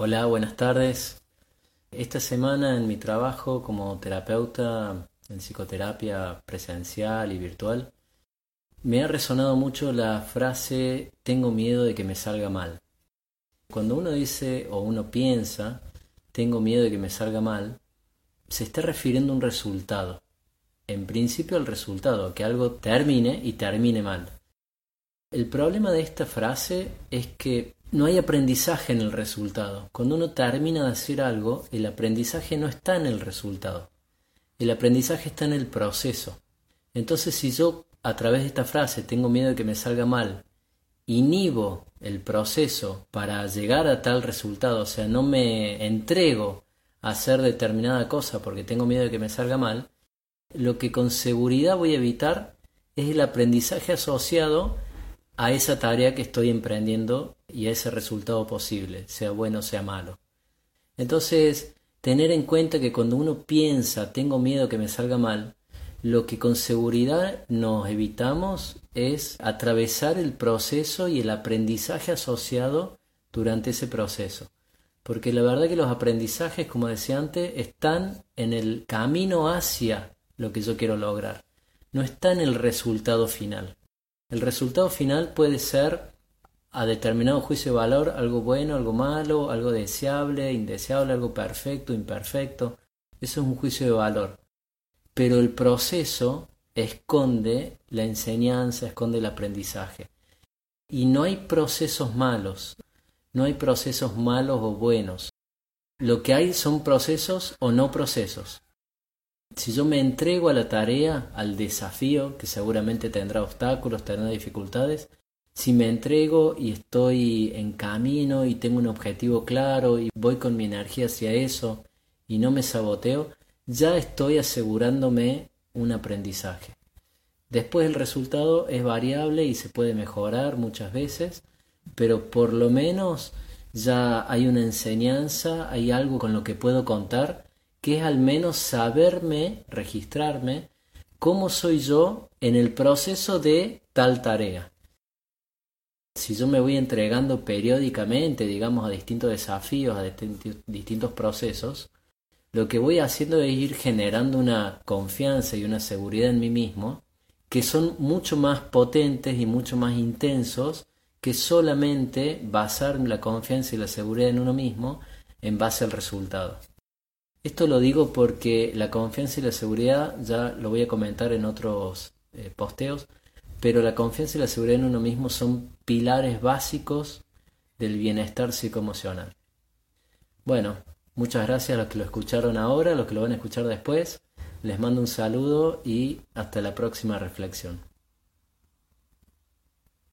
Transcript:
Hola, buenas tardes. Esta semana en mi trabajo como terapeuta en psicoterapia presencial y virtual, me ha resonado mucho la frase tengo miedo de que me salga mal. Cuando uno dice o uno piensa tengo miedo de que me salga mal, se está refiriendo a un resultado. En principio al resultado, que algo termine y termine mal. El problema de esta frase es que no hay aprendizaje en el resultado. Cuando uno termina de hacer algo, el aprendizaje no está en el resultado. El aprendizaje está en el proceso. Entonces, si yo a través de esta frase tengo miedo de que me salga mal, inhibo el proceso para llegar a tal resultado, o sea, no me entrego a hacer determinada cosa porque tengo miedo de que me salga mal, lo que con seguridad voy a evitar es el aprendizaje asociado a esa tarea que estoy emprendiendo y a ese resultado posible, sea bueno o sea malo. Entonces, tener en cuenta que cuando uno piensa tengo miedo que me salga mal, lo que con seguridad nos evitamos es atravesar el proceso y el aprendizaje asociado durante ese proceso. Porque la verdad que los aprendizajes, como decía antes, están en el camino hacia lo que yo quiero lograr. No está en el resultado final. El resultado final puede ser a determinado juicio de valor algo bueno, algo malo, algo deseable, indeseable, algo perfecto, imperfecto. Eso es un juicio de valor. Pero el proceso esconde la enseñanza, esconde el aprendizaje. Y no hay procesos malos, no hay procesos malos o buenos. Lo que hay son procesos o no procesos. Si yo me entrego a la tarea, al desafío, que seguramente tendrá obstáculos, tendrá dificultades, si me entrego y estoy en camino y tengo un objetivo claro y voy con mi energía hacia eso y no me saboteo, ya estoy asegurándome un aprendizaje. Después el resultado es variable y se puede mejorar muchas veces, pero por lo menos ya hay una enseñanza, hay algo con lo que puedo contar que es al menos saberme, registrarme, cómo soy yo en el proceso de tal tarea. Si yo me voy entregando periódicamente, digamos, a distintos desafíos, a distintos procesos, lo que voy haciendo es ir generando una confianza y una seguridad en mí mismo que son mucho más potentes y mucho más intensos que solamente basar la confianza y la seguridad en uno mismo en base al resultado. Esto lo digo porque la confianza y la seguridad, ya lo voy a comentar en otros eh, posteos, pero la confianza y la seguridad en uno mismo son pilares básicos del bienestar psicoemocional. Bueno, muchas gracias a los que lo escucharon ahora, a los que lo van a escuchar después. Les mando un saludo y hasta la próxima reflexión.